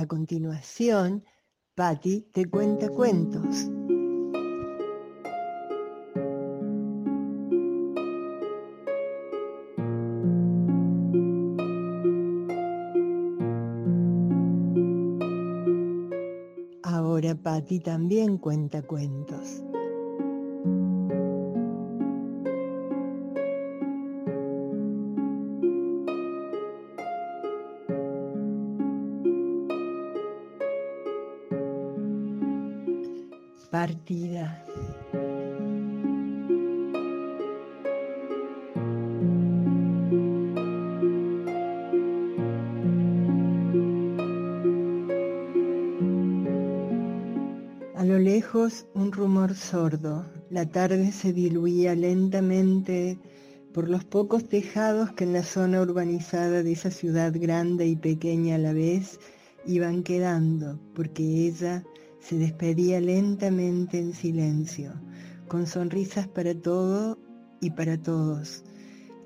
A continuación, Patti te cuenta cuentos. Ahora Patti también cuenta cuentos. Partida. A lo lejos un rumor sordo. La tarde se diluía lentamente por los pocos tejados que en la zona urbanizada de esa ciudad grande y pequeña a la vez iban quedando, porque ella se despedía lentamente en silencio, con sonrisas para todo y para todos.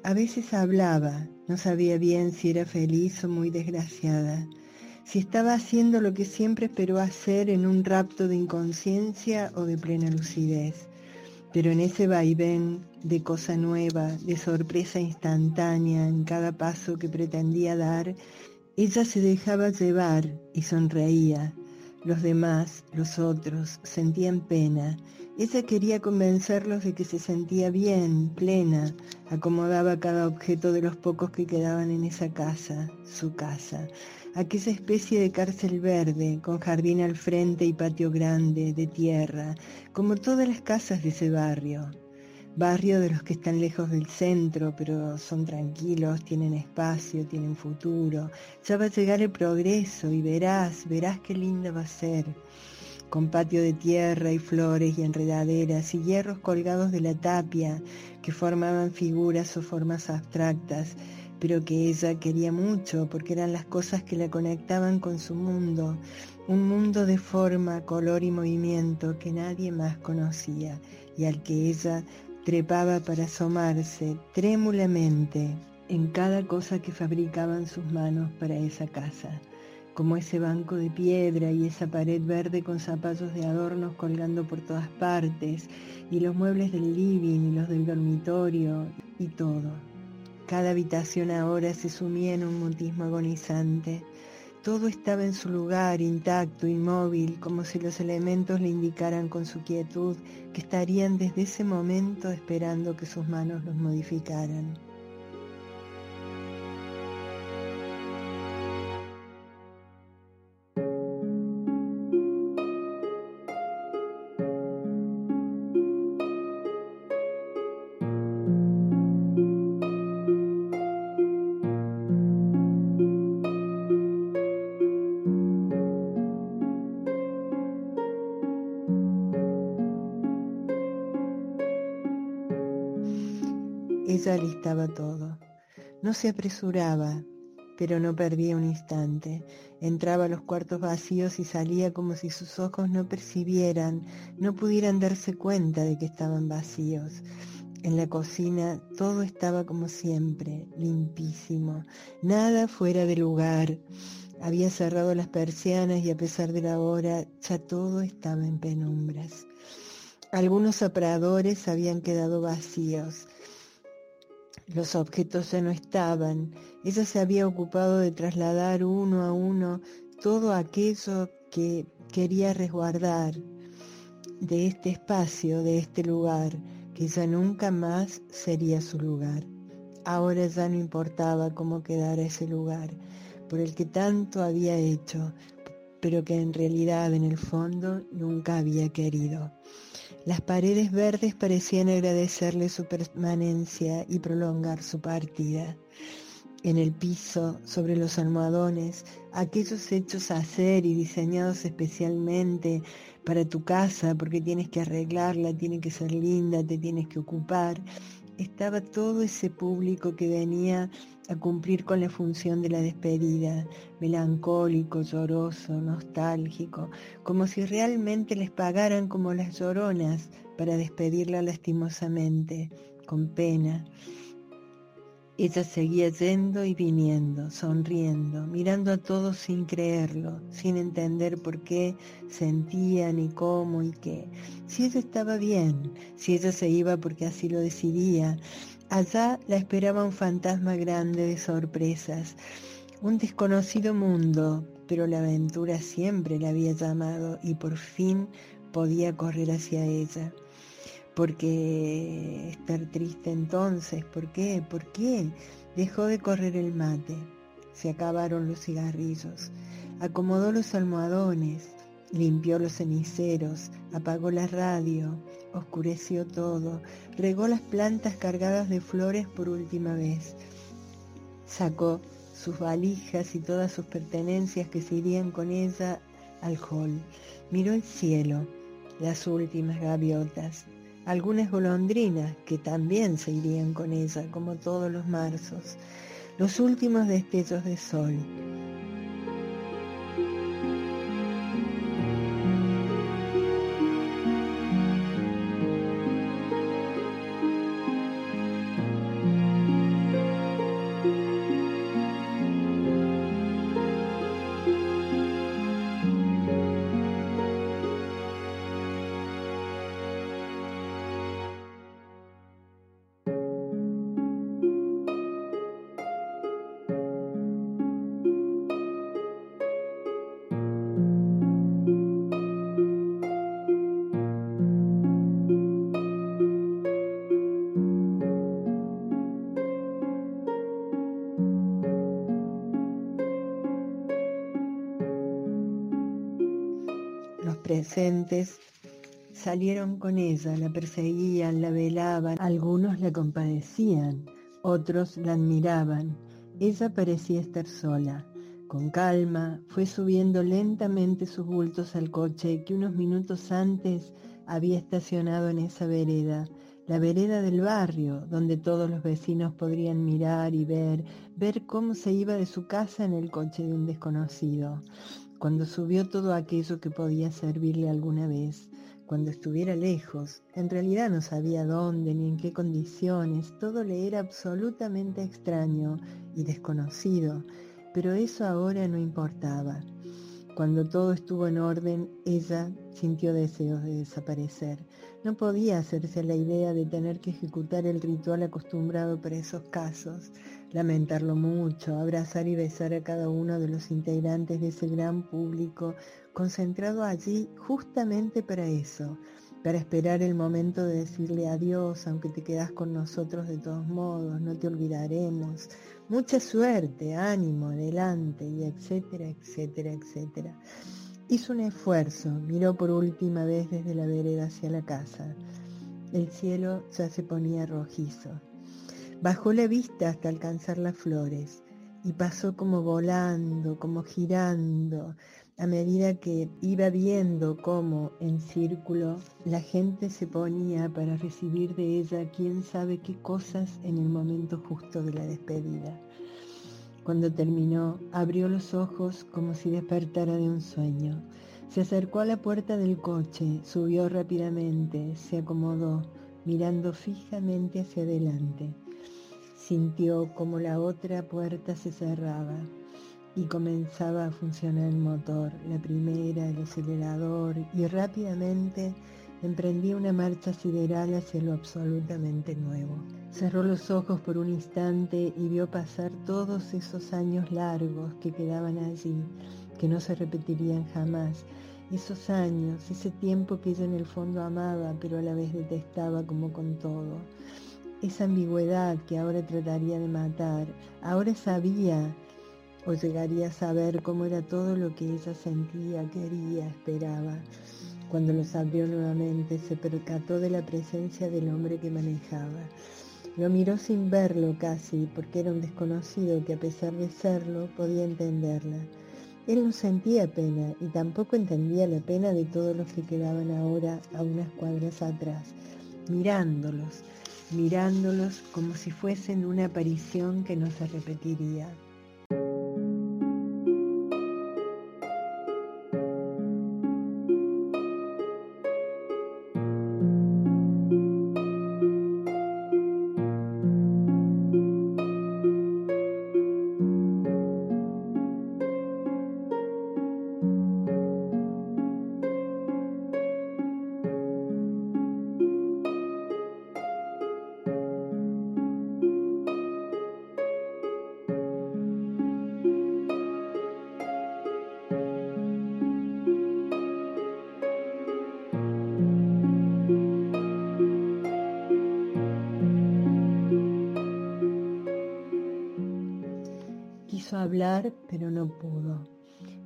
A veces hablaba, no sabía bien si era feliz o muy desgraciada, si estaba haciendo lo que siempre esperó hacer en un rapto de inconsciencia o de plena lucidez. Pero en ese vaivén de cosa nueva, de sorpresa instantánea en cada paso que pretendía dar, ella se dejaba llevar y sonreía, los demás, los otros, sentían pena. Ella quería convencerlos de que se sentía bien, plena, acomodaba cada objeto de los pocos que quedaban en esa casa, su casa, aquella especie de cárcel verde, con jardín al frente y patio grande, de tierra, como todas las casas de ese barrio, barrio de los que están lejos del centro, pero son tranquilos, tienen espacio, tienen futuro. Ya va a llegar el progreso y verás, verás qué linda va a ser. Con patio de tierra y flores y enredaderas y hierros colgados de la tapia que formaban figuras o formas abstractas, pero que ella quería mucho porque eran las cosas que la conectaban con su mundo, un mundo de forma, color y movimiento que nadie más conocía y al que ella trepaba para asomarse trémulamente en cada cosa que fabricaban sus manos para esa casa, como ese banco de piedra y esa pared verde con zapallos de adornos colgando por todas partes, y los muebles del living y los del dormitorio, y todo. Cada habitación ahora se sumía en un mutismo agonizante, todo estaba en su lugar, intacto, inmóvil, como si los elementos le indicaran con su quietud que estarían desde ese momento esperando que sus manos los modificaran. Ella alistaba todo. No se apresuraba, pero no perdía un instante. Entraba a los cuartos vacíos y salía como si sus ojos no percibieran, no pudieran darse cuenta de que estaban vacíos. En la cocina todo estaba como siempre, limpísimo, nada fuera de lugar. Había cerrado las persianas y a pesar de la hora ya todo estaba en penumbras. Algunos aparadores habían quedado vacíos los objetos ya no estaban. Ella se había ocupado de trasladar uno a uno todo aquello que quería resguardar de este espacio, de este lugar, que ya nunca más sería su lugar. Ahora ya no importaba cómo quedara ese lugar, por el que tanto había hecho, pero que en realidad en el fondo nunca había querido. Las paredes verdes parecían agradecerle su permanencia y prolongar su partida. En el piso, sobre los almohadones, aquellos hechos a hacer y diseñados especialmente para tu casa, porque tienes que arreglarla, tiene que ser linda, te tienes que ocupar, estaba todo ese público que venía a cumplir con la función de la despedida, melancólico, lloroso, nostálgico, como si realmente les pagaran como las lloronas para despedirla lastimosamente, con pena. Ella seguía yendo y viniendo, sonriendo, mirando a todos sin creerlo, sin entender por qué sentía ni cómo y qué. Si ella estaba bien, si ella se iba porque así lo decidía, allá la esperaba un fantasma grande de sorpresas, un desconocido mundo, pero la aventura siempre la había llamado y por fin podía correr hacia ella. Porque estar triste entonces, ¿por qué? ¿Por qué? Dejó de correr el mate, se acabaron los cigarrillos, acomodó los almohadones, limpió los ceniceros, apagó la radio, oscureció todo, regó las plantas cargadas de flores por última vez, sacó sus valijas y todas sus pertenencias que se irían con ella al hall, miró el cielo, las últimas gaviotas, algunas golondrinas que también se irían con ella, como todos los marzos, los últimos destellos de sol. Presentes salieron con ella, la perseguían, la velaban, algunos la compadecían, otros la admiraban. Ella parecía estar sola. Con calma, fue subiendo lentamente sus bultos al coche que unos minutos antes había estacionado en esa vereda, la vereda del barrio, donde todos los vecinos podrían mirar y ver, ver cómo se iba de su casa en el coche de un desconocido cuando subió todo aquello que podía servirle alguna vez, cuando estuviera lejos, en realidad no sabía dónde ni en qué condiciones, todo le era absolutamente extraño y desconocido, pero eso ahora no importaba. Cuando todo estuvo en orden, ella sintió deseos de desaparecer. No podía hacerse la idea de tener que ejecutar el ritual acostumbrado para esos casos lamentarlo mucho, abrazar y besar a cada uno de los integrantes de ese gran público concentrado allí justamente para eso, para esperar el momento de decirle adiós, aunque te quedas con nosotros de todos modos, no te olvidaremos. Mucha suerte, ánimo, adelante, y etcétera, etcétera, etcétera. Hizo un esfuerzo, miró por última vez desde la vereda hacia la casa. El cielo ya se ponía rojizo. Bajó la vista hasta alcanzar las flores y pasó como volando, como girando, a medida que iba viendo cómo en círculo la gente se ponía para recibir de ella quién sabe qué cosas en el momento justo de la despedida. Cuando terminó, abrió los ojos como si despertara de un sueño. Se acercó a la puerta del coche, subió rápidamente, se acomodó, mirando fijamente hacia adelante. Sintió como la otra puerta se cerraba y comenzaba a funcionar el motor, la primera, el acelerador, y rápidamente emprendía una marcha sideral hacia lo absolutamente nuevo. Cerró los ojos por un instante y vio pasar todos esos años largos que quedaban allí, que no se repetirían jamás. Esos años, ese tiempo que ella en el fondo amaba, pero a la vez detestaba como con todo esa ambigüedad que ahora trataría de matar, ahora sabía o llegaría a saber cómo era todo lo que ella sentía, quería, esperaba. Cuando los abrió nuevamente se percató de la presencia del hombre que manejaba. Lo miró sin verlo casi, porque era un desconocido que a pesar de serlo podía entenderla. Él no sentía pena y tampoco entendía la pena de todos los que quedaban ahora a unas cuadras atrás, mirándolos, mirándolos como si fuesen una aparición que no se repetiría. Pero no pudo.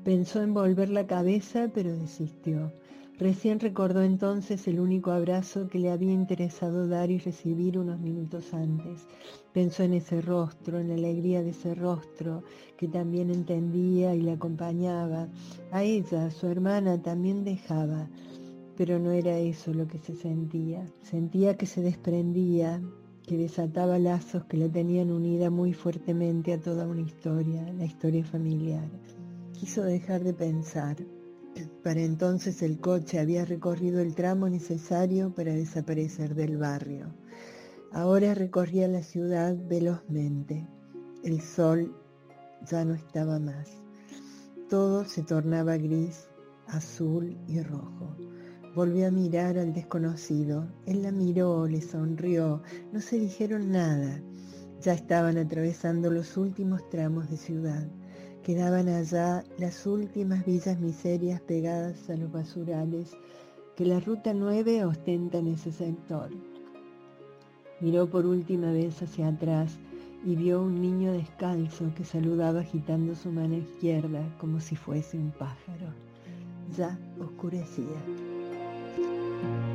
Pensó en volver la cabeza, pero desistió. Recién recordó entonces el único abrazo que le había interesado dar y recibir unos minutos antes. Pensó en ese rostro, en la alegría de ese rostro que también entendía y le acompañaba. A ella, su hermana, también dejaba, pero no era eso lo que se sentía. Sentía que se desprendía, que desataba lazos que la tenían unida muy fuertemente a toda una historia, la historia familiar. Quiso dejar de pensar, para entonces el coche había recorrido el tramo necesario para desaparecer del barrio. Ahora recorría la ciudad velozmente. El sol ya no estaba más. Todo se tornaba gris, azul y rojo. Volvió a mirar al desconocido. Él la miró, le sonrió. No se dijeron nada. Ya estaban atravesando los últimos tramos de ciudad. Quedaban allá las últimas villas miserias pegadas a los basurales que la Ruta 9 ostenta en ese sector. Miró por última vez hacia atrás y vio un niño descalzo que saludaba agitando su mano izquierda como si fuese un pájaro. Ya oscurecía. thank you